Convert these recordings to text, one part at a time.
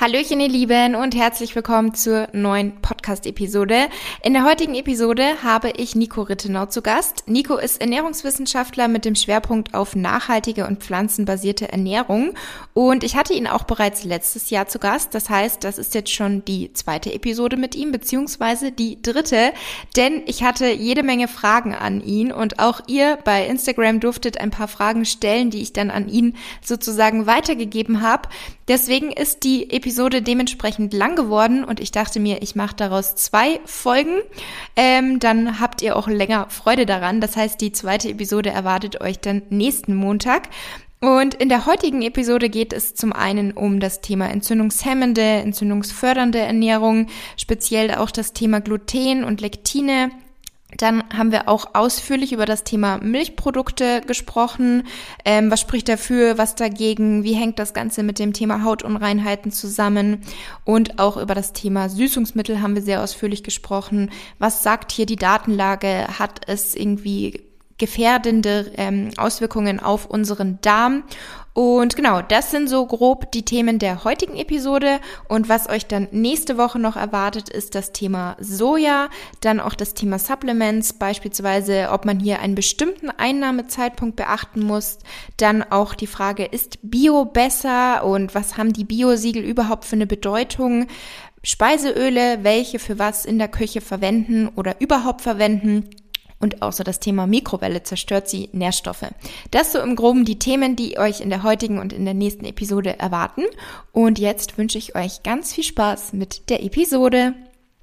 Hallöchen ihr Lieben und herzlich willkommen zur neuen Podcast-Episode. In der heutigen Episode habe ich Nico Rittenau zu Gast. Nico ist Ernährungswissenschaftler mit dem Schwerpunkt auf nachhaltige und pflanzenbasierte Ernährung und ich hatte ihn auch bereits letztes Jahr zu Gast. Das heißt, das ist jetzt schon die zweite Episode mit ihm, beziehungsweise die dritte, denn ich hatte jede Menge Fragen an ihn und auch ihr bei Instagram durftet ein paar Fragen stellen, die ich dann an ihn sozusagen weitergegeben habe. Deswegen ist die Episode dementsprechend lang geworden und ich dachte mir, ich mache daraus zwei Folgen. Ähm, dann habt ihr auch länger Freude daran. Das heißt, die zweite Episode erwartet euch dann nächsten Montag. Und in der heutigen Episode geht es zum einen um das Thema entzündungshemmende, entzündungsfördernde Ernährung, speziell auch das Thema Gluten und Lektine, dann haben wir auch ausführlich über das Thema Milchprodukte gesprochen. Ähm, was spricht dafür, was dagegen? Wie hängt das Ganze mit dem Thema Hautunreinheiten zusammen? Und auch über das Thema Süßungsmittel haben wir sehr ausführlich gesprochen. Was sagt hier die Datenlage? Hat es irgendwie gefährdende ähm, Auswirkungen auf unseren Darm? Und genau, das sind so grob die Themen der heutigen Episode. Und was euch dann nächste Woche noch erwartet, ist das Thema Soja, dann auch das Thema Supplements, beispielsweise, ob man hier einen bestimmten Einnahmezeitpunkt beachten muss. Dann auch die Frage, ist Bio besser und was haben die Biosiegel überhaupt für eine Bedeutung? Speiseöle, welche für was in der Küche verwenden oder überhaupt verwenden und außer das Thema Mikrowelle zerstört sie Nährstoffe. Das so im Groben die Themen, die euch in der heutigen und in der nächsten Episode erwarten. Und jetzt wünsche ich euch ganz viel Spaß mit der Episode.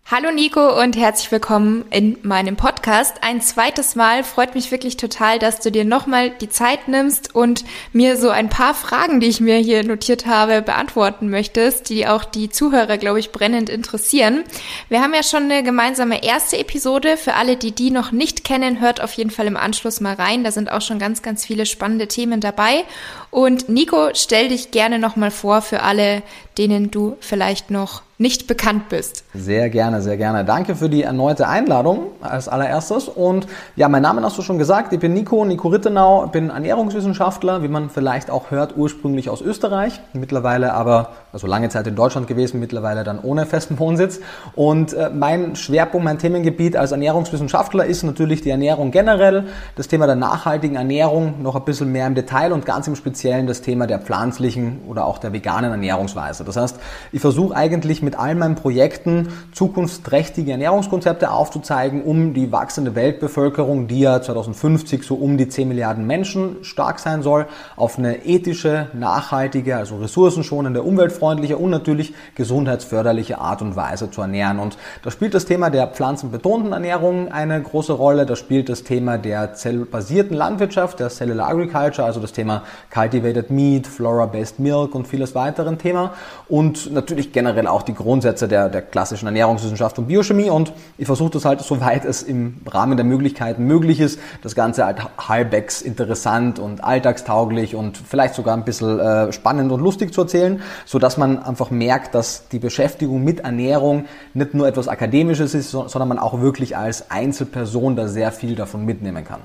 Hallo Nico und herzlich willkommen in meinem Podcast. Ein zweites Mal freut mich wirklich total, dass du dir nochmal die Zeit nimmst und mir so ein paar Fragen, die ich mir hier notiert habe, beantworten möchtest, die auch die Zuhörer, glaube ich, brennend interessieren. Wir haben ja schon eine gemeinsame erste Episode. Für alle, die die noch nicht kennen, hört auf jeden Fall im Anschluss mal rein. Da sind auch schon ganz, ganz viele spannende Themen dabei. Und Nico, stell dich gerne nochmal vor für alle, denen du vielleicht noch nicht bekannt bist. Sehr gerne, sehr gerne. Danke für die erneute Einladung als allererstes. Und ja, mein Name hast du schon gesagt. Ich bin Nico, Nico Rittenau, bin Ernährungswissenschaftler, wie man vielleicht auch hört, ursprünglich aus Österreich, mittlerweile aber, also lange Zeit in Deutschland gewesen, mittlerweile dann ohne festen Wohnsitz. Und äh, mein Schwerpunkt, mein Themengebiet als Ernährungswissenschaftler ist natürlich die Ernährung generell, das Thema der nachhaltigen Ernährung noch ein bisschen mehr im Detail und ganz im Speziellen das Thema der pflanzlichen oder auch der veganen Ernährungsweise. Das heißt, ich versuche eigentlich mit all meinen Projekten zukunftsträchtige Ernährungskonzepte aufzuzeigen, um die wachsende Weltbevölkerung, die ja 2050 so um die 10 Milliarden Menschen stark sein soll, auf eine ethische, nachhaltige, also ressourcenschonende, umweltfreundliche und natürlich gesundheitsförderliche Art und Weise zu ernähren. Und da spielt das Thema der pflanzenbetonten Ernährung eine große Rolle. Da spielt das Thema der zellbasierten Landwirtschaft, der Cellular Agriculture, also das Thema Cultivated Meat, Flora-Based Milk und vieles weiteren Thema und natürlich generell auch die Grundsätze der, der klassischen Ernährungswissenschaft und Biochemie und ich versuche das halt, soweit es im Rahmen der Möglichkeiten möglich ist, das Ganze halt halbwegs interessant und alltagstauglich und vielleicht sogar ein bisschen äh, spannend und lustig zu erzählen, so dass man einfach merkt, dass die Beschäftigung mit Ernährung nicht nur etwas Akademisches ist, sondern man auch wirklich als Einzelperson da sehr viel davon mitnehmen kann.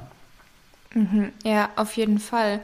Mhm, ja, auf jeden Fall.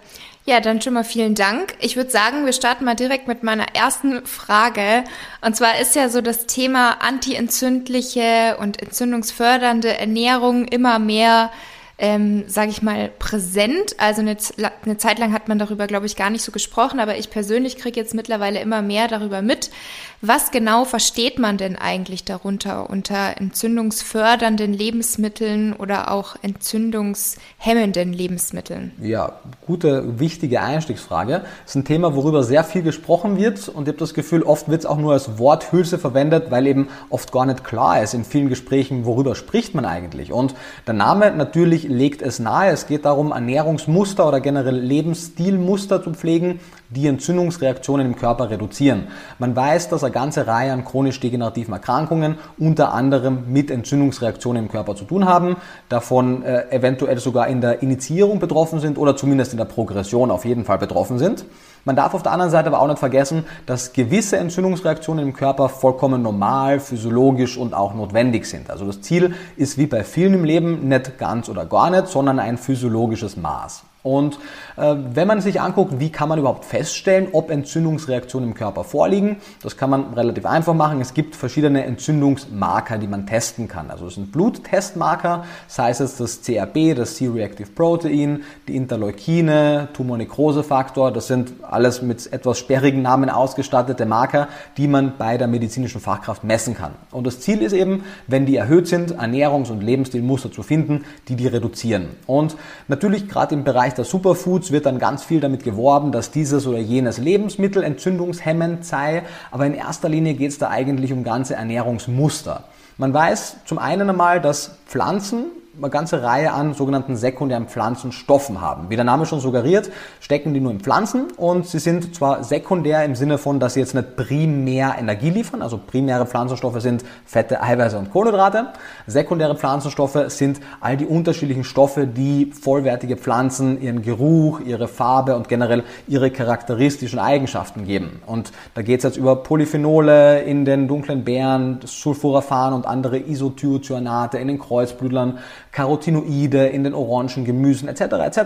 Ja, dann schon mal vielen Dank. Ich würde sagen, wir starten mal direkt mit meiner ersten Frage. Und zwar ist ja so das Thema antientzündliche und entzündungsfördernde Ernährung immer mehr ähm, sage ich mal, präsent. Also eine, eine Zeit lang hat man darüber, glaube ich, gar nicht so gesprochen, aber ich persönlich kriege jetzt mittlerweile immer mehr darüber mit. Was genau versteht man denn eigentlich darunter unter entzündungsfördernden Lebensmitteln oder auch entzündungshemmenden Lebensmitteln? Ja, gute, wichtige Einstiegsfrage. Das ist ein Thema, worüber sehr viel gesprochen wird und ich habe das Gefühl, oft wird es auch nur als Worthülse verwendet, weil eben oft gar nicht klar ist in vielen Gesprächen, worüber spricht man eigentlich. Und der Name natürlich legt es nahe. Es geht darum, Ernährungsmuster oder generell Lebensstilmuster zu pflegen, die Entzündungsreaktionen im Körper reduzieren. Man weiß, dass eine ganze Reihe an chronisch degenerativen Erkrankungen unter anderem mit Entzündungsreaktionen im Körper zu tun haben, davon äh, eventuell sogar in der Initiierung betroffen sind oder zumindest in der Progression auf jeden Fall betroffen sind. Man darf auf der anderen Seite aber auch nicht vergessen, dass gewisse Entzündungsreaktionen im Körper vollkommen normal, physiologisch und auch notwendig sind. Also das Ziel ist wie bei vielen im Leben nicht ganz oder gar nicht, sondern ein physiologisches Maß. Und äh, wenn man sich anguckt, wie kann man überhaupt feststellen, ob Entzündungsreaktionen im Körper vorliegen, das kann man relativ einfach machen. Es gibt verschiedene Entzündungsmarker, die man testen kann. Also es sind Bluttestmarker, sei es das CRP, das C-Reactive Protein, die Interleukine, Tumornekrosefaktor, das sind alles mit etwas sperrigen Namen ausgestattete Marker, die man bei der medizinischen Fachkraft messen kann. Und das Ziel ist eben, wenn die erhöht sind, Ernährungs- und Lebensstilmuster zu finden, die die reduzieren. Und natürlich gerade im Bereich der Superfoods wird dann ganz viel damit geworben, dass dieses oder jenes Lebensmittel entzündungshemmend sei, aber in erster Linie geht es da eigentlich um ganze Ernährungsmuster. Man weiß zum einen einmal, dass Pflanzen eine ganze Reihe an sogenannten sekundären Pflanzenstoffen haben. Wie der Name schon suggeriert, stecken die nur in Pflanzen und sie sind zwar sekundär im Sinne von, dass sie jetzt nicht primär Energie liefern, also primäre Pflanzenstoffe sind Fette, Eiweiße und Kohlenhydrate. Sekundäre Pflanzenstoffe sind all die unterschiedlichen Stoffe, die vollwertige Pflanzen ihren Geruch, ihre Farbe und generell ihre charakteristischen Eigenschaften geben. Und da geht es jetzt über Polyphenole in den dunklen Beeren, Sulforaphan und andere Isothiocyanate in den Kreuzblütlern, Carotinoide in den orangen Gemüsen etc. etc.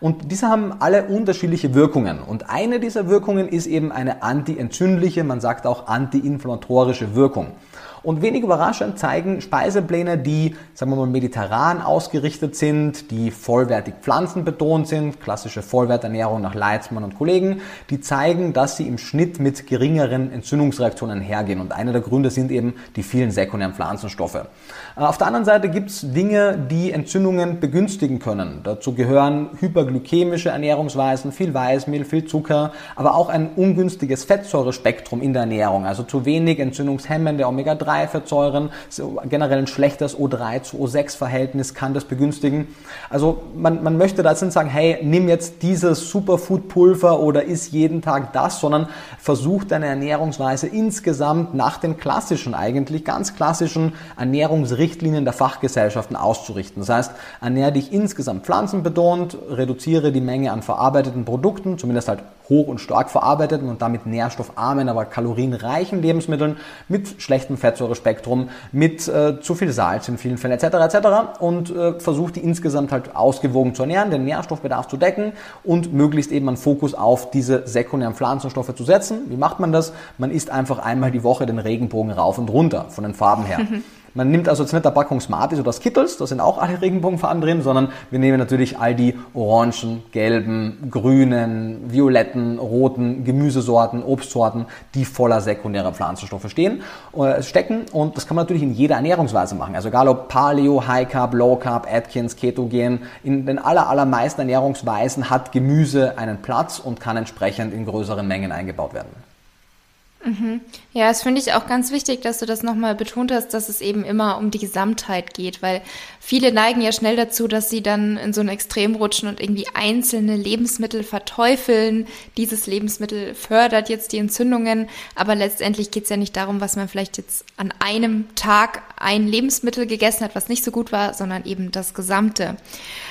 Und diese haben alle unterschiedliche Wirkungen. Und eine dieser Wirkungen ist eben eine antientzündliche, man sagt auch antiinflammatorische Wirkung. Und wenig überraschend zeigen Speisepläne, die, sagen wir mal, mediterran ausgerichtet sind, die vollwertig pflanzenbetont sind, klassische Vollwerternährung nach Leitzmann und Kollegen, die zeigen, dass sie im Schnitt mit geringeren Entzündungsreaktionen hergehen. Und einer der Gründe sind eben die vielen sekundären Pflanzenstoffe. Äh, auf der anderen Seite gibt es Dinge, die Entzündungen begünstigen können. Dazu gehören hyperglykämische Ernährungsweisen, viel Weißmehl, viel Zucker, aber auch ein ungünstiges Fettsäurespektrum in der Ernährung, also zu wenig entzündungshemmende Omega-3 O3-Fettsäuren, generell ein schlechtes O3 zu O6-Verhältnis kann das begünstigen. Also man, man möchte da jetzt nicht sagen, hey, nimm jetzt dieses Superfood-Pulver oder isst jeden Tag das, sondern versuch deine Ernährungsweise insgesamt nach den klassischen, eigentlich ganz klassischen Ernährungsrichtlinien der Fachgesellschaften auszurichten. Das heißt, ernähre dich insgesamt pflanzenbetont, reduziere die Menge an verarbeiteten Produkten, zumindest halt hoch und stark verarbeiteten und damit nährstoffarmen, aber kalorienreichen Lebensmitteln mit schlechtem Fett Fettsäurespektrum mit äh, zu viel Salz in vielen Fällen etc. etc. und äh, versucht die insgesamt halt ausgewogen zu ernähren, den Nährstoffbedarf zu decken und möglichst eben einen Fokus auf diese sekundären Pflanzenstoffe zu setzen. Wie macht man das? Man isst einfach einmal die Woche den Regenbogen rauf und runter von den Farben her. Man nimmt also jetzt nicht der Packung Smarties oder Skittles, da sind auch alle Regenbogenfarben drin, sondern wir nehmen natürlich all die orangen, gelben, grünen, violetten, roten Gemüsesorten, Obstsorten, die voller sekundärer Pflanzenstoffe stehen, äh, stecken. Und das kann man natürlich in jeder Ernährungsweise machen. Also egal ob Paleo, High Carb, Low Carb, Atkins, Ketogen, in den aller, allermeisten Ernährungsweisen hat Gemüse einen Platz und kann entsprechend in größeren Mengen eingebaut werden. Mhm. Ja, das finde ich auch ganz wichtig, dass du das nochmal betont hast, dass es eben immer um die Gesamtheit geht, weil viele neigen ja schnell dazu, dass sie dann in so ein Extrem rutschen und irgendwie einzelne Lebensmittel verteufeln. Dieses Lebensmittel fördert jetzt die Entzündungen, aber letztendlich geht es ja nicht darum, was man vielleicht jetzt an einem Tag ein Lebensmittel gegessen hat, was nicht so gut war, sondern eben das Gesamte.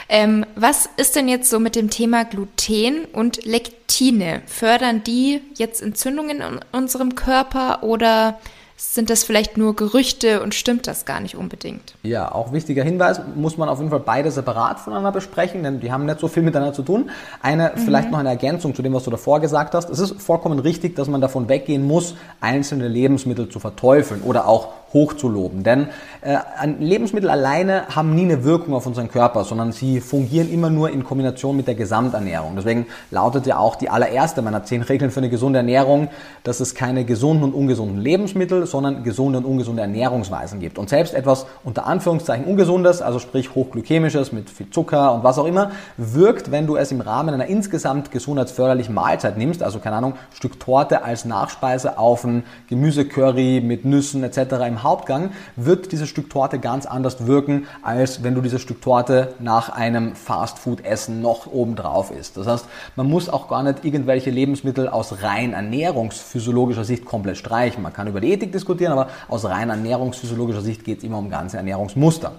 Ähm, was ist denn jetzt so mit dem Thema Gluten und Lektine? Fördern die jetzt Entzündungen in unserem Körper oder sind das vielleicht nur Gerüchte und stimmt das gar nicht unbedingt? Ja, auch wichtiger Hinweis, muss man auf jeden Fall beide separat voneinander besprechen, denn die haben nicht so viel miteinander zu tun. Eine, mhm. vielleicht noch eine Ergänzung zu dem, was du davor gesagt hast. Es ist vollkommen richtig, dass man davon weggehen muss, einzelne Lebensmittel zu verteufeln oder auch hochzuloben. Denn äh, Lebensmittel alleine haben nie eine Wirkung auf unseren Körper, sondern sie fungieren immer nur in Kombination mit der Gesamternährung. Deswegen lautet ja auch die allererste meiner zehn Regeln für eine gesunde Ernährung, dass es keine gesunden und ungesunden Lebensmittel, sondern gesunde und ungesunde Ernährungsweisen gibt. Und selbst etwas unter Anführungszeichen ungesundes, also sprich hochglykämisches mit viel Zucker und was auch immer, wirkt, wenn du es im Rahmen einer insgesamt gesundheitsförderlichen Mahlzeit nimmst, also keine Ahnung, Stück Torte als Nachspeise auf ein Gemüsecurry mit Nüssen etc. im Hauptgang, wird dieses Stück Torte ganz anders wirken, als wenn du dieses Stück Torte nach einem Fastfood-Essen noch obendrauf isst. Das heißt, man muss auch gar nicht irgendwelche Lebensmittel aus rein ernährungsphysiologischer Sicht komplett streichen. Man kann über die Ethik diskutieren, aber aus rein ernährungsphysiologischer Sicht geht es immer um ganze Ernährungsmuster.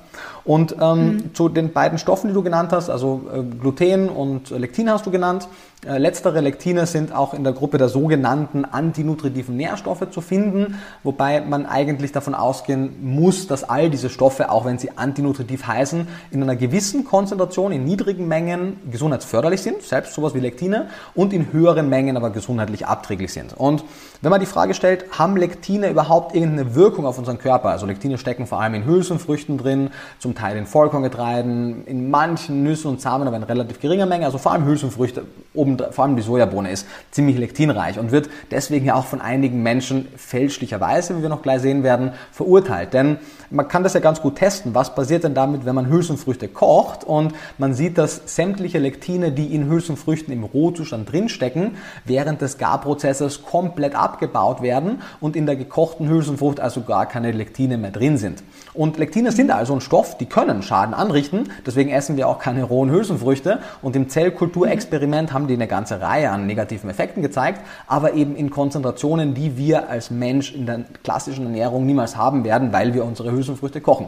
Und ähm, mhm. zu den beiden Stoffen, die du genannt hast, also äh, Gluten und Lektin hast du genannt, äh, letztere Lektine sind auch in der Gruppe der sogenannten antinutritiven Nährstoffe zu finden, wobei man eigentlich davon ausgehen muss, dass all diese Stoffe, auch wenn sie antinutritiv heißen, in einer gewissen Konzentration, in niedrigen Mengen gesundheitsförderlich sind, selbst sowas wie Lektine, und in höheren Mengen aber gesundheitlich abträglich sind. Und wenn man die Frage stellt, haben Lektine überhaupt irgendeine Wirkung auf unseren Körper? Also Lektine stecken vor allem in Hülsenfrüchten drin, zum Teil in Vollkorngetreiden, in manchen Nüssen und Samen, aber in relativ geringer Menge, also vor allem Hülsenfrüchte oben, vor allem die Sojabohne ist ziemlich lektinreich und wird deswegen ja auch von einigen Menschen fälschlicherweise, wie wir noch gleich sehen werden, verurteilt. Denn man kann das ja ganz gut testen. Was passiert denn damit, wenn man Hülsenfrüchte kocht und man sieht, dass sämtliche Lektine, die in Hülsenfrüchten im Rohzustand drinstecken, während des Garprozesses komplett abgebaut werden und in der gekochten Hülsenfrucht also gar keine Lektine mehr drin sind. Und Lektine sind also ein Stoff, die können Schaden anrichten. Deswegen essen wir auch keine rohen Hülsenfrüchte. Und im Zellkulturexperiment haben die eine ganze Reihe an negativen Effekten gezeigt, aber eben in Konzentrationen, die wir als Mensch in der klassischen Ernährung niemals haben werden, weil wir unsere Hülsenfrüchte kochen.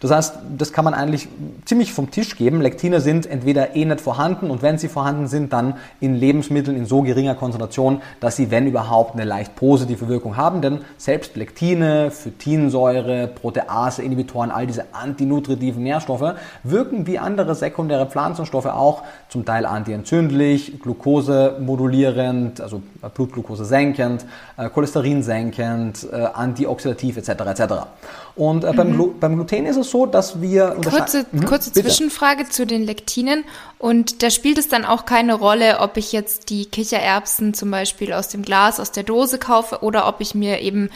Das heißt, das kann man eigentlich ziemlich vom Tisch geben. Lektine sind entweder eh nicht vorhanden und wenn sie vorhanden sind, dann in Lebensmitteln in so geringer Konzentration, dass sie, wenn überhaupt, eine leicht positive Wirkung haben. Denn selbst Lektine, Phytinsäure, Protease, Inhibitoren, all diese antinutritiven Nährstoffe wirken wie andere sekundäre Pflanzenstoffe auch, zum Teil antientzündlich, Glucose modulierend, also Blutglucose senkend, äh, Cholesterin senkend, äh, antioxidativ etc. etc. Und äh, mhm. beim, Glu beim Gluten ist es so, dass wir kurze, mhm, kurze Zwischenfrage zu den Lektinen und da spielt es dann auch keine Rolle, ob ich jetzt die Kichererbsen zum Beispiel aus dem Glas, aus der Dose kaufe oder ob ich mir eben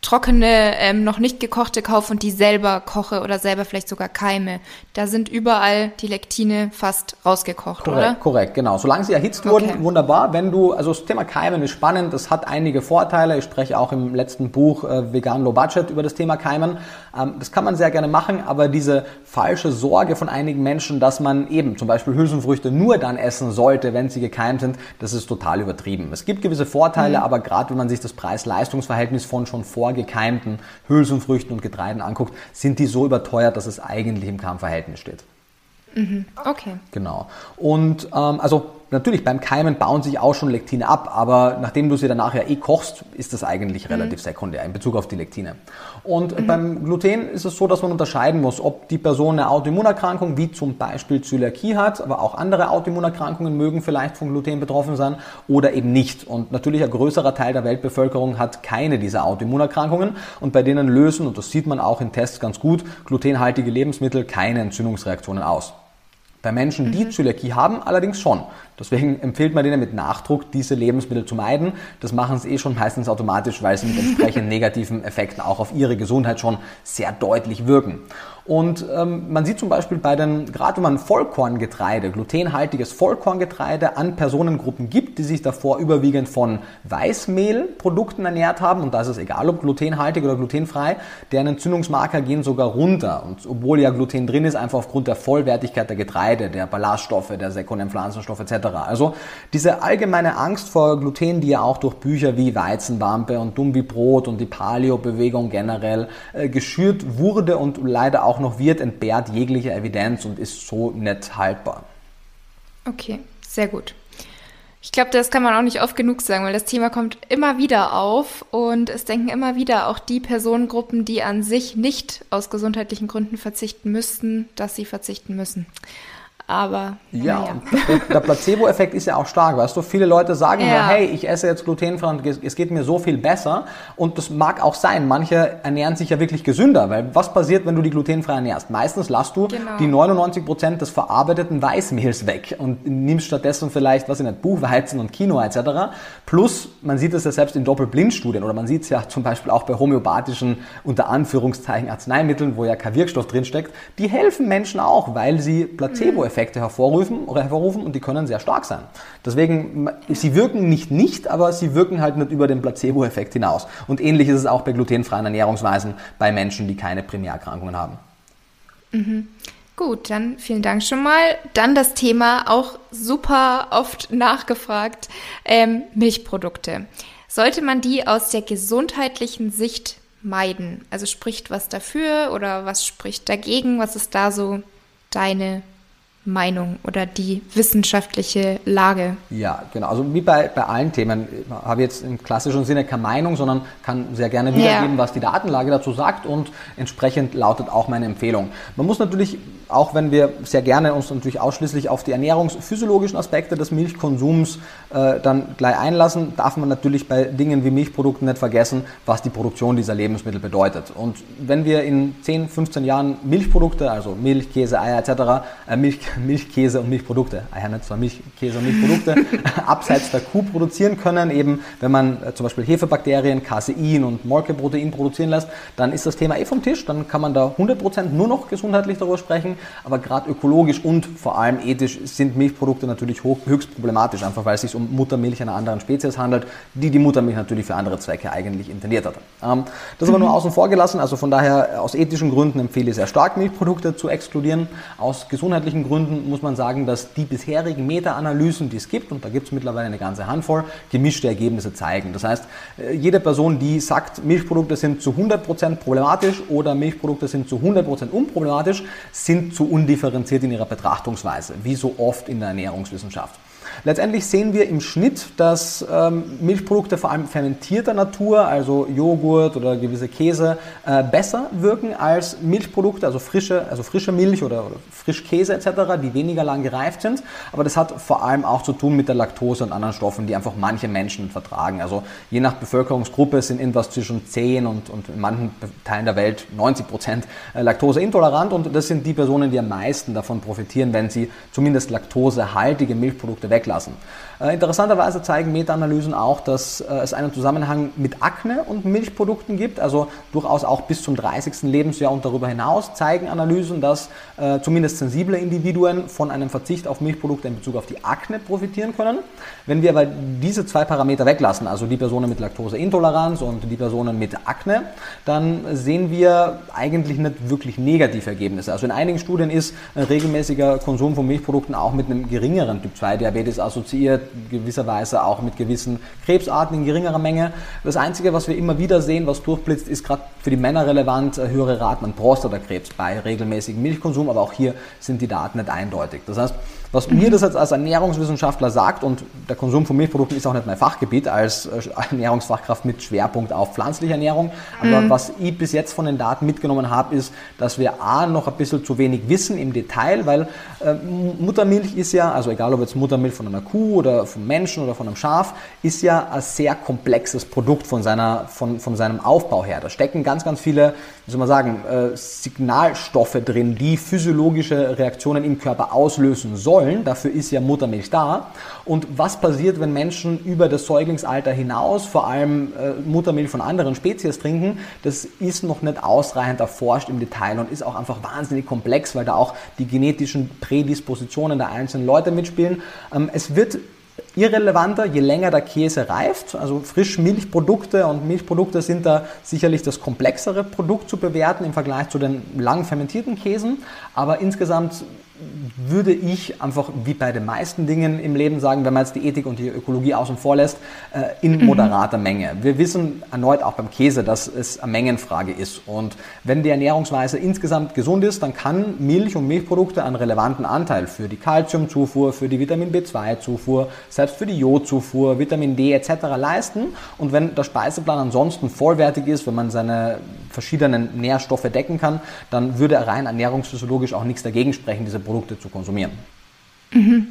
trockene, ähm, noch nicht gekochte kaufe und die selber koche oder selber vielleicht sogar keime. Da sind überall die Lektine fast rausgekocht, korrekt, oder? Korrekt, genau. Solange sie erhitzt okay. wurden, wunderbar. Wenn du, also das Thema Keimen ist spannend, das hat einige Vorteile. Ich spreche auch im letzten Buch äh, Vegan Low Budget über das Thema Keimen. Ähm, das kann man sehr gerne machen, aber diese falsche Sorge von einigen Menschen, dass man eben zum Beispiel Hülsenfrüchte nur dann essen sollte, wenn sie gekeimt sind, das ist total übertrieben. Es gibt gewisse Vorteile, mhm. aber gerade wenn man sich das Preis-Leistungs-Verhältnis von schon vor vorgekeimten Hülsenfrüchten und Getreiden anguckt, sind die so überteuert, dass es eigentlich im Kammverhältnis steht. Mhm. Okay. Genau. Und ähm, also natürlich beim Keimen bauen sich auch schon Lektine ab, aber nachdem du sie danach ja eh kochst, ist das eigentlich mhm. relativ sekundär in Bezug auf die Lektine. Und mhm. beim Gluten ist es so, dass man unterscheiden muss, ob die Person eine Autoimmunerkrankung wie zum Beispiel Zöliakie hat, aber auch andere Autoimmunerkrankungen mögen vielleicht von Gluten betroffen sein oder eben nicht. Und natürlich ein größerer Teil der Weltbevölkerung hat keine dieser Autoimmunerkrankungen und bei denen lösen, und das sieht man auch in Tests ganz gut, glutenhaltige Lebensmittel keine Entzündungsreaktionen aus. Bei Menschen, die mhm. Zöliakie haben, allerdings schon. Deswegen empfiehlt man denen mit Nachdruck, diese Lebensmittel zu meiden. Das machen sie eh schon meistens automatisch, weil sie mit entsprechenden negativen Effekten auch auf ihre Gesundheit schon sehr deutlich wirken. Und ähm, man sieht zum Beispiel bei den, gerade wenn man Vollkorngetreide, glutenhaltiges Vollkorngetreide an Personengruppen gibt, die sich davor überwiegend von Weißmehlprodukten ernährt haben, und da ist es egal, ob glutenhaltig oder glutenfrei, deren Entzündungsmarker gehen sogar runter. Und obwohl ja Gluten drin ist, einfach aufgrund der Vollwertigkeit der Getreide, der Ballaststoffe, der sekundären Pflanzenstoffe etc. Also diese allgemeine Angst vor Gluten, die ja auch durch Bücher wie Weizenwampe und Dumm wie Brot und die Paleo-Bewegung generell äh, geschürt wurde und leider auch noch wird, entbehrt jeglicher Evidenz und ist so nicht haltbar. Okay, sehr gut. Ich glaube, das kann man auch nicht oft genug sagen, weil das Thema kommt immer wieder auf und es denken immer wieder auch die Personengruppen, die an sich nicht aus gesundheitlichen Gründen verzichten müssten, dass sie verzichten müssen. Aber ja, ja. der Placebo-Effekt ist ja auch stark, weißt du. Viele Leute sagen ja. hey, ich esse jetzt glutenfrei und es geht mir so viel besser. Und das mag auch sein. Manche ernähren sich ja wirklich gesünder, weil was passiert, wenn du die glutenfrei ernährst? Meistens lässt du genau. die 99 Prozent des verarbeiteten Weißmehls weg und nimmst stattdessen vielleicht, was ich nicht, Buchweizen und Quinoa etc. Plus, man sieht es ja selbst in Doppelblindstudien oder man sieht es ja zum Beispiel auch bei homöopathischen, unter Anführungszeichen, Arzneimitteln, wo ja kein Wirkstoff drinsteckt. Die helfen Menschen auch, weil sie Placebo-Effekt Effekte hervorrufen, hervorrufen und die können sehr stark sein. Deswegen, sie wirken nicht nicht, aber sie wirken halt nicht über den Placebo-Effekt hinaus. Und ähnlich ist es auch bei glutenfreien Ernährungsweisen bei Menschen, die keine Primärerkrankungen haben. Mhm. Gut, dann vielen Dank schon mal. Dann das Thema, auch super oft nachgefragt, ähm, Milchprodukte. Sollte man die aus der gesundheitlichen Sicht meiden? Also spricht was dafür oder was spricht dagegen? Was ist da so deine Meinung oder die wissenschaftliche Lage. Ja, genau. Also wie bei, bei allen Themen habe ich jetzt im klassischen Sinne keine Meinung, sondern kann sehr gerne wiedergeben, ja. was die Datenlage dazu sagt und entsprechend lautet auch meine Empfehlung. Man muss natürlich, auch wenn wir sehr gerne uns natürlich ausschließlich auf die ernährungsphysiologischen Aspekte des Milchkonsums äh, dann gleich einlassen, darf man natürlich bei Dingen wie Milchprodukten nicht vergessen, was die Produktion dieser Lebensmittel bedeutet. Und wenn wir in 10, 15 Jahren Milchprodukte, also Milch, Käse, Eier etc., äh, Milch, Milchkäse und Milchprodukte, ja nicht zwar Milchkäse und Milchprodukte, abseits der Kuh produzieren können, eben wenn man äh, zum Beispiel Hefebakterien, Casein und Molkeprotein produzieren lässt, dann ist das Thema eh vom Tisch, dann kann man da 100% nur noch gesundheitlich darüber sprechen, aber gerade ökologisch und vor allem ethisch sind Milchprodukte natürlich hoch, höchst problematisch, einfach weil es sich um Muttermilch einer anderen Spezies handelt, die die Muttermilch natürlich für andere Zwecke eigentlich intendiert hat. Ähm, das aber nur außen vor gelassen, also von daher äh, aus ethischen Gründen empfehle ich sehr stark Milchprodukte zu exkludieren, aus gesundheitlichen Gründen muss man sagen, dass die bisherigen Meta-Analysen, die es gibt, und da gibt es mittlerweile eine ganze Handvoll, gemischte Ergebnisse zeigen. Das heißt, äh, jede Person, die sagt, Milchprodukte sind zu 100% problematisch oder Milchprodukte sind zu 100% unproblematisch, sind zu undifferenziert in ihrer Betrachtungsweise, wie so oft in der Ernährungswissenschaft. Letztendlich sehen wir im Schnitt, dass ähm, Milchprodukte vor allem fermentierter Natur, also Joghurt oder gewisse Käse, äh, besser wirken als Milchprodukte, also frische, also frische Milch oder, oder Frischkäse etc., die weniger lang gereift sind. Aber das hat vor allem auch zu tun mit der Laktose und anderen Stoffen, die einfach manche Menschen vertragen. Also je nach Bevölkerungsgruppe sind irgendwas zwischen 10 und, und in manchen Teilen der Welt 90 Prozent äh, Laktoseintolerant und das sind die Personen, die am meisten davon profitieren, wenn sie zumindest laktosehaltige Milchprodukte weglassen lassen. Äh, interessanterweise zeigen Meta-Analysen auch, dass äh, es einen Zusammenhang mit Akne und Milchprodukten gibt, also durchaus auch bis zum 30. Lebensjahr und darüber hinaus zeigen Analysen, dass äh, zumindest sensible Individuen von einem Verzicht auf Milchprodukte in Bezug auf die Akne profitieren können. Wenn wir aber diese zwei Parameter weglassen, also die Personen mit Laktoseintoleranz und die Personen mit Akne, dann sehen wir eigentlich nicht wirklich negative Ergebnisse. Also in einigen Studien ist ein regelmäßiger Konsum von Milchprodukten auch mit einem geringeren Typ-2-Diabetes assoziiert, gewisserweise auch mit gewissen Krebsarten in geringerer Menge. Das Einzige, was wir immer wieder sehen, was durchblitzt, ist gerade für die Männer relevant, äh, höhere Raten an Prostatakrebs bei regelmäßigem Milchkonsum, aber auch hier sind die Daten nicht eindeutig. Das heißt, was mir das jetzt als Ernährungswissenschaftler sagt, und der Konsum von Milchprodukten ist auch nicht mein Fachgebiet als äh, Ernährungsfachkraft mit Schwerpunkt auf pflanzliche Ernährung, aber mhm. was ich bis jetzt von den Daten mitgenommen habe, ist, dass wir A, noch ein bisschen zu wenig wissen im Detail, weil äh, Muttermilch ist ja, also egal ob jetzt Muttermilch von einer Kuh oder vom Menschen oder von einem Schaf, ist ja ein sehr komplexes Produkt von, seiner, von, von seinem Aufbau her. Da stecken ganz, ganz viele, wie soll man sagen, äh, Signalstoffe drin, die physiologische Reaktionen im Körper auslösen sollen wollen. Dafür ist ja Muttermilch da. Und was passiert, wenn Menschen über das Säuglingsalter hinaus vor allem äh, Muttermilch von anderen Spezies trinken? Das ist noch nicht ausreichend erforscht im Detail und ist auch einfach wahnsinnig komplex, weil da auch die genetischen Prädispositionen der einzelnen Leute mitspielen. Ähm, es wird irrelevanter, je länger der Käse reift. Also Frischmilchprodukte und Milchprodukte sind da sicherlich das komplexere Produkt zu bewerten im Vergleich zu den lang fermentierten Käsen. Aber insgesamt würde ich einfach wie bei den meisten Dingen im Leben sagen, wenn man jetzt die Ethik und die Ökologie außen vor lässt, äh, in mhm. moderater Menge. Wir wissen erneut auch beim Käse, dass es eine Mengenfrage ist. Und wenn die Ernährungsweise insgesamt gesund ist, dann kann Milch und Milchprodukte einen relevanten Anteil für die Kalziumzufuhr, für die Vitamin B2-Zufuhr, selbst für die Jodzufuhr, Vitamin D etc. leisten. Und wenn der Speiseplan ansonsten vollwertig ist, wenn man seine verschiedenen Nährstoffe decken kann, dann würde rein ernährungsphysiologisch auch nichts dagegen sprechen, diese Produkte zu konsumieren. Mhm.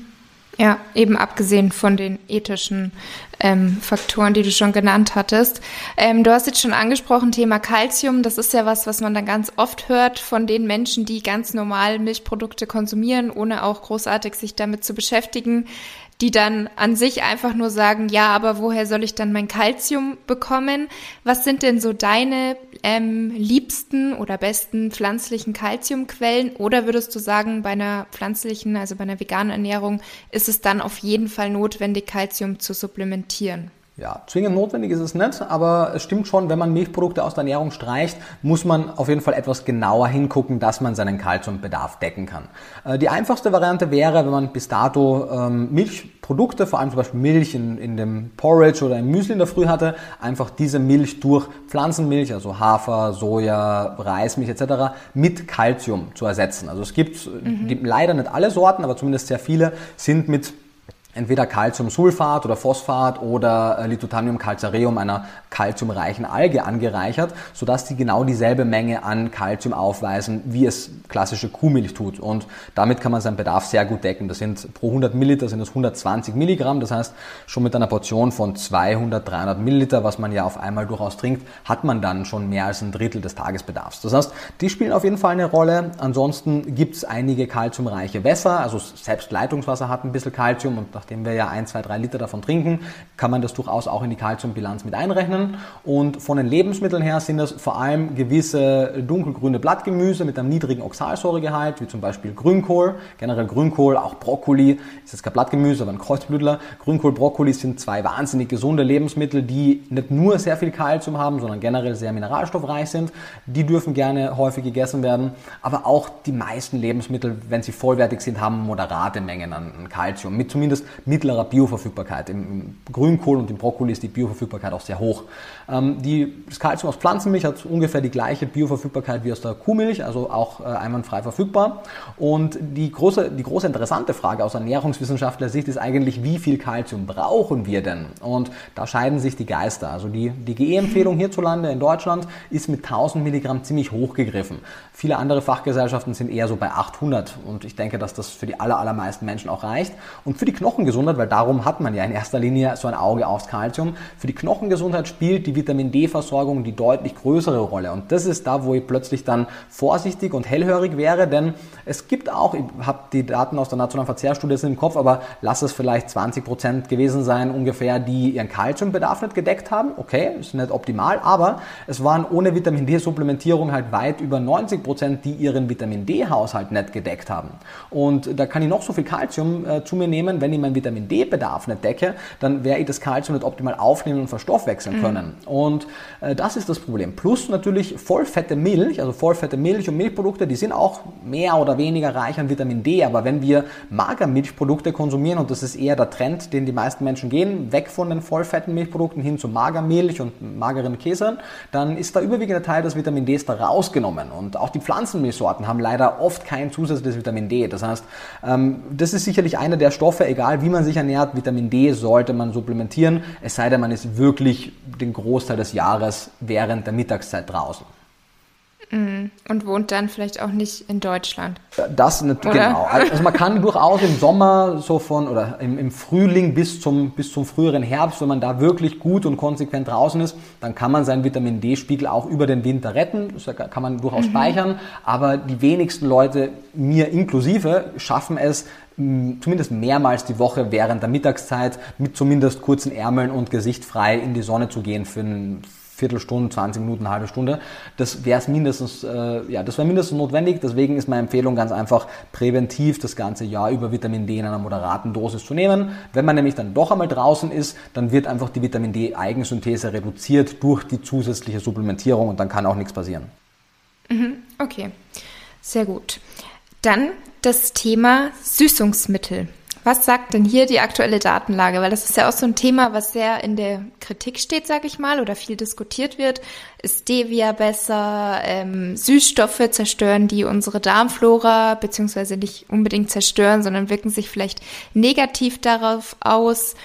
Ja, eben abgesehen von den ethischen ähm, Faktoren, die du schon genannt hattest. Ähm, du hast jetzt schon angesprochen, Thema Calcium. Das ist ja was, was man dann ganz oft hört von den Menschen, die ganz normal Milchprodukte konsumieren, ohne auch großartig sich damit zu beschäftigen die dann an sich einfach nur sagen, ja, aber woher soll ich dann mein Kalzium bekommen? Was sind denn so deine ähm, liebsten oder besten pflanzlichen Kalziumquellen? Oder würdest du sagen, bei einer pflanzlichen, also bei einer veganen Ernährung, ist es dann auf jeden Fall notwendig, Kalzium zu supplementieren? Ja, zwingend notwendig ist es nicht, aber es stimmt schon, wenn man Milchprodukte aus der Ernährung streicht, muss man auf jeden Fall etwas genauer hingucken, dass man seinen Kalziumbedarf decken kann. Äh, die einfachste Variante wäre, wenn man bis dato ähm, Milchprodukte, vor allem zum Beispiel Milch in, in dem Porridge oder im Müsli in der Früh hatte, einfach diese Milch durch Pflanzenmilch, also Hafer, Soja, Reismilch etc. mit Kalzium zu ersetzen. Also es gibt mhm. leider nicht alle Sorten, aber zumindest sehr viele sind mit entweder Calciumsulfat oder Phosphat oder äh, Litotaniumcalcareum, einer calciumreichen Alge, angereichert, sodass die genau dieselbe Menge an Calcium aufweisen, wie es klassische Kuhmilch tut. Und damit kann man seinen Bedarf sehr gut decken. Das sind pro 100 Milliliter sind das 120 Milligramm. Das heißt, schon mit einer Portion von 200, 300 Milliliter, was man ja auf einmal durchaus trinkt, hat man dann schon mehr als ein Drittel des Tagesbedarfs. Das heißt, die spielen auf jeden Fall eine Rolle. Ansonsten gibt es einige calciumreiche Wässer, also selbst Leitungswasser hat ein bisschen Calcium und nachdem wir ja ein, zwei, drei Liter davon trinken, kann man das durchaus auch in die Kalziumbilanz mit einrechnen. Und von den Lebensmitteln her sind das vor allem gewisse dunkelgrüne Blattgemüse mit einem niedrigen Oxalsäuregehalt, wie zum Beispiel Grünkohl, generell Grünkohl, auch Brokkoli, ist jetzt kein Blattgemüse, aber ein Kreuzblütler. Grünkohl, Brokkoli sind zwei wahnsinnig gesunde Lebensmittel, die nicht nur sehr viel Kalzium haben, sondern generell sehr mineralstoffreich sind. Die dürfen gerne häufig gegessen werden, aber auch die meisten Lebensmittel, wenn sie vollwertig sind, haben moderate Mengen an Kalzium, mit zumindest mittlerer Bioverfügbarkeit. Im Grünkohl und im Brokkoli ist die Bioverfügbarkeit auch sehr hoch. Ähm, die, das Kalzium aus Pflanzenmilch hat ungefähr die gleiche Bioverfügbarkeit wie aus der Kuhmilch, also auch äh, einwandfrei verfügbar. Und die große, die große interessante Frage aus ernährungswissenschaftlicher Sicht ist eigentlich, wie viel Kalzium brauchen wir denn? Und da scheiden sich die Geister. Also die, die GE-Empfehlung hierzulande in Deutschland ist mit 1000 Milligramm ziemlich hoch gegriffen. Viele andere Fachgesellschaften sind eher so bei 800 und ich denke, dass das für die aller, allermeisten Menschen auch reicht. Und für die Knochengesundheit, weil darum hat man ja in erster Linie so ein Auge aufs Kalzium, für die Knochengesundheit spielt die Vitamin D-Versorgung die deutlich größere Rolle. Und das ist da, wo ich plötzlich dann vorsichtig und hellhörig wäre, denn es gibt auch, ich habe die Daten aus der nationalen Verzehrstudie jetzt im Kopf, aber lass es vielleicht 20 Prozent gewesen sein, ungefähr, die ihren Kalziumbedarf nicht gedeckt haben. Okay, ist nicht optimal, aber es waren ohne Vitamin D-Supplementierung halt weit über 90 Prozent, die ihren Vitamin D-Haushalt nicht gedeckt haben. Und da kann ich noch so viel Kalzium äh, zu mir nehmen, wenn ich meinen Vitamin D-Bedarf nicht decke, dann werde ich das Kalzium nicht optimal aufnehmen und verstoffwechseln mhm. können. Und äh, das ist das Problem. Plus natürlich vollfette Milch, also vollfette Milch und Milchprodukte, die sind auch mehr oder weniger reich an Vitamin D. Aber wenn wir Magermilchprodukte konsumieren, und das ist eher der Trend, den die meisten Menschen gehen, weg von den vollfetten Milchprodukten hin zu Magermilch und mageren Käsern, dann ist der überwiegende Teil des Vitamin Ds da rausgenommen. Und auch die Pflanzenmilchsorten haben leider oft kein zusätzliches Vitamin D. Das heißt, ähm, das ist sicherlich einer der Stoffe, egal wie man sich ernährt, Vitamin D sollte man supplementieren, es sei denn, man ist wirklich den Großteil des Jahres während der Mittagszeit draußen. Mhm. Und wohnt dann vielleicht auch nicht in Deutschland. Das nicht, genau. Also man kann durchaus im Sommer so von oder im, im, Frühling bis zum, bis zum früheren Herbst, wenn man da wirklich gut und konsequent draußen ist, dann kann man seinen Vitamin D-Spiegel auch über den Winter retten. Das kann man durchaus mhm. speichern. Aber die wenigsten Leute, mir inklusive, schaffen es, zumindest mehrmals die Woche während der Mittagszeit mit zumindest kurzen Ärmeln und Gesicht frei in die Sonne zu gehen für ein Viertelstunde, 20 Minuten, eine halbe Stunde. Das wäre es mindestens, äh, ja, das wäre mindestens notwendig. Deswegen ist meine Empfehlung ganz einfach, präventiv das ganze Jahr über Vitamin D in einer moderaten Dosis zu nehmen. Wenn man nämlich dann doch einmal draußen ist, dann wird einfach die Vitamin D Eigensynthese reduziert durch die zusätzliche Supplementierung und dann kann auch nichts passieren. Mhm, okay, sehr gut. Dann das Thema Süßungsmittel. Was sagt denn hier die aktuelle Datenlage? Weil das ist ja auch so ein Thema, was sehr in der Kritik steht, sage ich mal, oder viel diskutiert wird. Ist Stevia besser? Ähm, Süßstoffe zerstören die unsere Darmflora, beziehungsweise nicht unbedingt zerstören, sondern wirken sich vielleicht negativ darauf aus.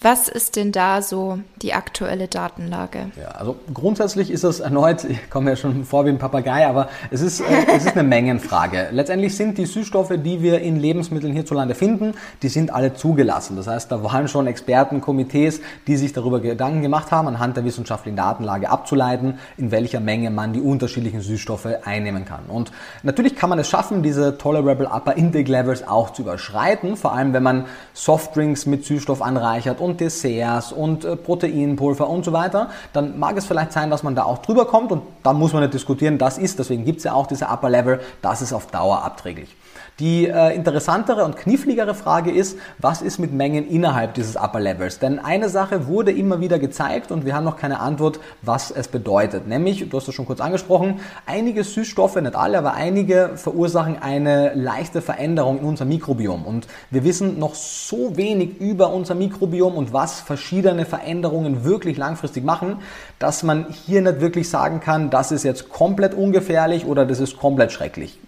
Was ist denn da so die aktuelle Datenlage? Ja, also grundsätzlich ist es erneut, ich komme ja schon vor wie ein Papagei, aber es ist, äh, es ist eine Mengenfrage. Letztendlich sind die Süßstoffe, die wir in Lebensmitteln hierzulande finden, die sind alle zugelassen. Das heißt, da waren schon Expertenkomitees, die sich darüber Gedanken gemacht haben, anhand der wissenschaftlichen Datenlage abzuleiten, in welcher Menge man die unterschiedlichen Süßstoffe einnehmen kann. Und natürlich kann man es schaffen, diese Tolerable Upper Intake Levels auch zu überschreiten, vor allem wenn man Softdrinks mit Süßstoff anreichert und Desserts und äh, Proteinpulver und so weiter, dann mag es vielleicht sein, dass man da auch drüber kommt und da muss man nicht diskutieren, das ist, deswegen gibt es ja auch diese Upper Level, das ist auf Dauer abträglich. Die äh, interessantere und kniffligere Frage ist, was ist mit Mengen innerhalb dieses Upper Levels? Denn eine Sache wurde immer wieder gezeigt und wir haben noch keine Antwort, was es bedeutet. Nämlich, du hast es schon kurz angesprochen, einige Süßstoffe, nicht alle, aber einige verursachen eine leichte Veränderung in unserem Mikrobiom. Und wir wissen noch so wenig über unser Mikrobiom und was verschiedene Veränderungen wirklich langfristig machen, dass man hier nicht wirklich sagen kann, das ist jetzt komplett ungefährlich oder das ist komplett schrecklich.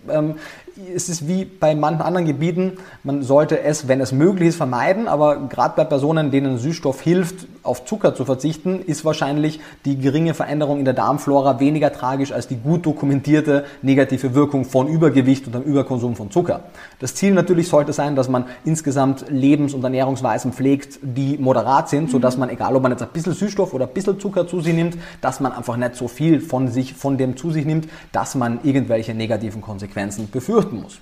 Es ist wie bei manchen anderen Gebieten, man sollte es, wenn es möglich ist, vermeiden, aber gerade bei Personen, denen Süßstoff hilft, auf Zucker zu verzichten, ist wahrscheinlich die geringe Veränderung in der Darmflora weniger tragisch als die gut dokumentierte negative Wirkung von Übergewicht und dem Überkonsum von Zucker. Das Ziel natürlich sollte sein, dass man insgesamt Lebens- und Ernährungsweisen pflegt, die moderat sind, sodass man, egal ob man jetzt ein bisschen Süßstoff oder ein bisschen Zucker zu sich nimmt, dass man einfach nicht so viel von sich, von dem zu sich nimmt, dass man irgendwelche negativen Konsequenzen befürchten muss.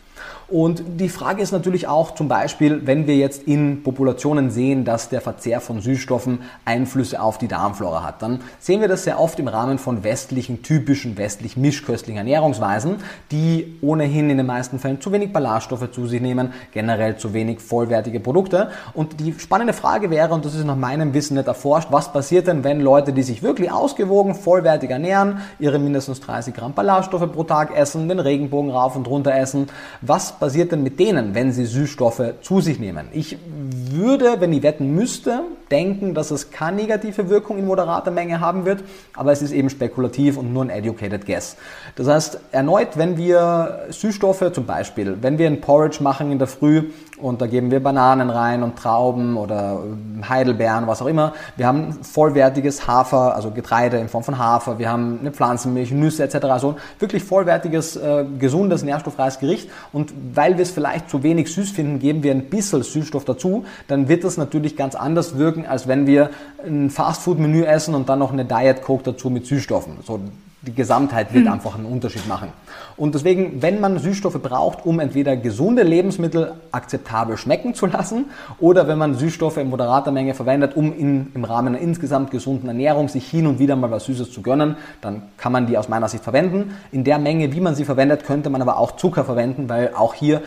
Und die Frage ist natürlich auch zum Beispiel, wenn wir jetzt in Populationen sehen, dass der Verzehr von Süßstoffen Einflüsse auf die Darmflora hat, dann sehen wir das sehr oft im Rahmen von westlichen, typischen westlich mischköstlichen Ernährungsweisen, die ohnehin in den meisten Fällen zu wenig Ballaststoffe zu sich nehmen, generell zu wenig vollwertige Produkte. Und die spannende Frage wäre, und das ist nach meinem Wissen nicht erforscht, was passiert denn, wenn Leute, die sich wirklich ausgewogen, vollwertig ernähren, ihre mindestens 30 Gramm Ballaststoffe pro Tag essen, den Regenbogen rauf und runter essen, was passiert denn mit denen, wenn sie Süßstoffe zu sich nehmen? Ich würde, wenn ich wetten müsste, denken, dass es keine negative Wirkung in moderater Menge haben wird, aber es ist eben spekulativ und nur ein educated guess. Das heißt, erneut, wenn wir Süßstoffe zum Beispiel, wenn wir ein Porridge machen in der Früh und da geben wir Bananen rein und Trauben oder Heidelbeeren, was auch immer, wir haben vollwertiges Hafer, also Getreide in Form von Hafer, wir haben eine Pflanzenmilch, Nüsse etc., also wirklich vollwertiges, äh, gesundes, nährstoffreiches Gericht und weil wir es vielleicht zu wenig süß finden, geben wir ein bisschen Süßstoff dazu, dann wird das natürlich ganz anders wirken, als wenn wir ein Fastfood-Menü essen und dann noch eine Diet Coke dazu mit Süßstoffen. So, die Gesamtheit wird mhm. einfach einen Unterschied machen. Und deswegen, wenn man Süßstoffe braucht, um entweder gesunde Lebensmittel akzeptabel schmecken zu lassen oder wenn man Süßstoffe in moderater Menge verwendet, um in, im Rahmen einer insgesamt gesunden Ernährung sich hin und wieder mal was Süßes zu gönnen, dann kann man die aus meiner Sicht verwenden. In der Menge, wie man sie verwendet, könnte man aber auch Zucker verwenden, weil auch hier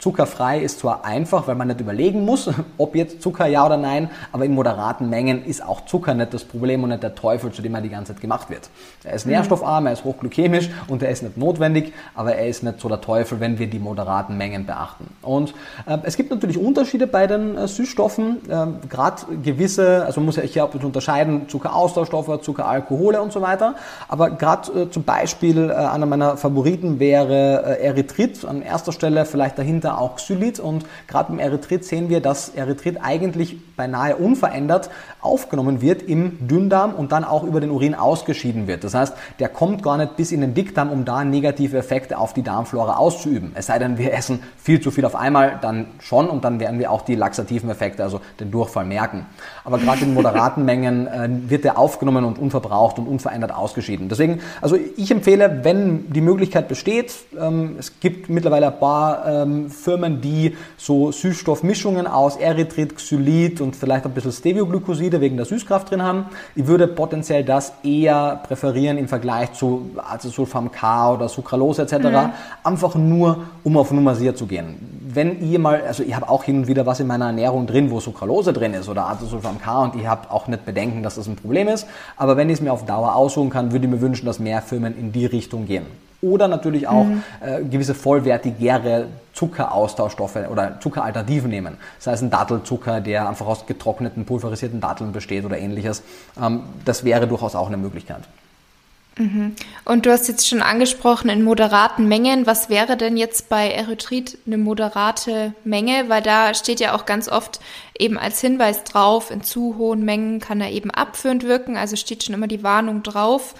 Zuckerfrei ist zwar einfach, weil man nicht überlegen muss, ob jetzt Zucker ja oder nein, aber in moderaten Mengen ist auch Zucker nicht das Problem und nicht der Teufel, zu dem er die ganze Zeit gemacht wird. Er ist mhm. nährstoffarm, er ist hochglykämisch und er ist nicht notwendig, aber er ist nicht so der Teufel, wenn wir die moderaten Mengen beachten. Und äh, es gibt natürlich Unterschiede bei den äh, Süßstoffen, äh, gerade gewisse, also man muss ja hier auch unterscheiden, Zuckeraustauschstoffe, Zuckeralkohole und so weiter, aber gerade äh, zum Beispiel äh, einer meiner Favoriten wäre äh, Erythrit, an erster Stelle vielleicht dahinter später auch Xylit und gerade beim Erythrit sehen wir, dass Erythrit eigentlich beinahe unverändert aufgenommen wird im Dünndarm und dann auch über den Urin ausgeschieden wird. Das heißt, der kommt gar nicht bis in den Dickdarm, um da negative Effekte auf die Darmflora auszuüben. Es sei denn, wir essen viel zu viel auf einmal, dann schon und dann werden wir auch die laxativen Effekte, also den Durchfall merken. Aber gerade in moderaten Mengen äh, wird der aufgenommen und unverbraucht und unverändert ausgeschieden. Deswegen, also ich empfehle, wenn die Möglichkeit besteht, ähm, es gibt mittlerweile ein paar ähm, Firmen, die so Süßstoffmischungen aus Erythrit, Xylit und vielleicht ein bisschen Stevioglycoside wegen der Süßkraft drin haben. Ich würde potenziell das eher präferieren im Vergleich zu Acesulfam K oder Sucralose etc. Mhm. Einfach nur, um auf Nummer sicher zu gehen. Wenn ihr mal, also ich habe auch hin und wieder was in meiner Ernährung drin, wo Sucralose drin ist oder Acesulfam K und ich habe auch nicht Bedenken, dass das ein Problem ist. Aber wenn ich es mir auf Dauer aussuchen kann, würde ich mir wünschen, dass mehr Firmen in die Richtung gehen. Oder natürlich auch mhm. äh, gewisse vollwertigere Zuckeraustauschstoffe oder Zuckeralternativen nehmen. Das heißt ein Dattelzucker, der einfach aus getrockneten, pulverisierten Datteln besteht oder ähnliches. Ähm, das wäre durchaus auch eine Möglichkeit. Mhm. Und du hast jetzt schon angesprochen, in moderaten Mengen. Was wäre denn jetzt bei Erythrit eine moderate Menge? Weil da steht ja auch ganz oft eben als Hinweis drauf, in zu hohen Mengen kann er eben abführend wirken. Also steht schon immer die Warnung drauf.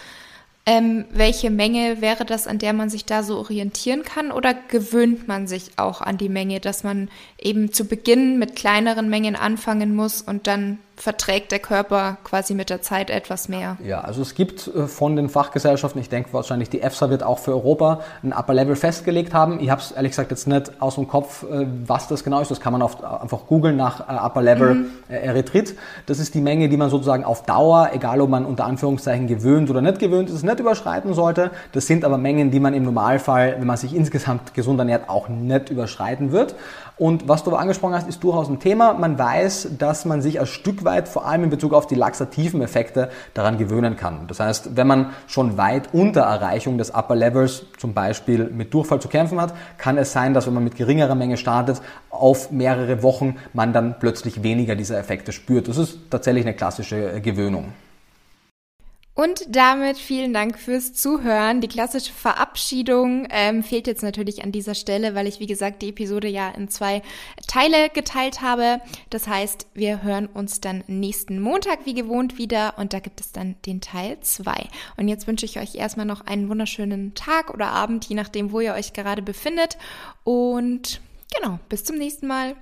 Ähm, welche Menge wäre das, an der man sich da so orientieren kann? Oder gewöhnt man sich auch an die Menge, dass man eben zu Beginn mit kleineren Mengen anfangen muss und dann verträgt der Körper quasi mit der Zeit etwas mehr. Ja, also es gibt äh, von den Fachgesellschaften, ich denke wahrscheinlich die EFSA wird auch für Europa ein Upper Level festgelegt haben. Ich habe es ehrlich gesagt jetzt nicht aus dem Kopf, äh, was das genau ist. Das kann man auf, einfach googeln nach äh, Upper Level mhm. Erythrit. Das ist die Menge, die man sozusagen auf Dauer, egal ob man unter Anführungszeichen gewöhnt oder nicht gewöhnt ist, nicht überschreiten sollte. Das sind aber Mengen, die man im Normalfall, wenn man sich insgesamt gesund ernährt, auch nicht überschreiten wird. Und was du aber angesprochen hast, ist durchaus ein Thema. Man weiß, dass man sich ein Stück weit, vor allem in Bezug auf die laxativen Effekte, daran gewöhnen kann. Das heißt, wenn man schon weit unter Erreichung des Upper Levels zum Beispiel mit Durchfall zu kämpfen hat, kann es sein, dass wenn man mit geringerer Menge startet, auf mehrere Wochen man dann plötzlich weniger dieser Effekte spürt. Das ist tatsächlich eine klassische Gewöhnung. Und damit vielen Dank fürs Zuhören. Die klassische Verabschiedung ähm, fehlt jetzt natürlich an dieser Stelle, weil ich, wie gesagt, die Episode ja in zwei Teile geteilt habe. Das heißt, wir hören uns dann nächsten Montag wie gewohnt wieder und da gibt es dann den Teil zwei. Und jetzt wünsche ich euch erstmal noch einen wunderschönen Tag oder Abend, je nachdem, wo ihr euch gerade befindet. Und genau, bis zum nächsten Mal.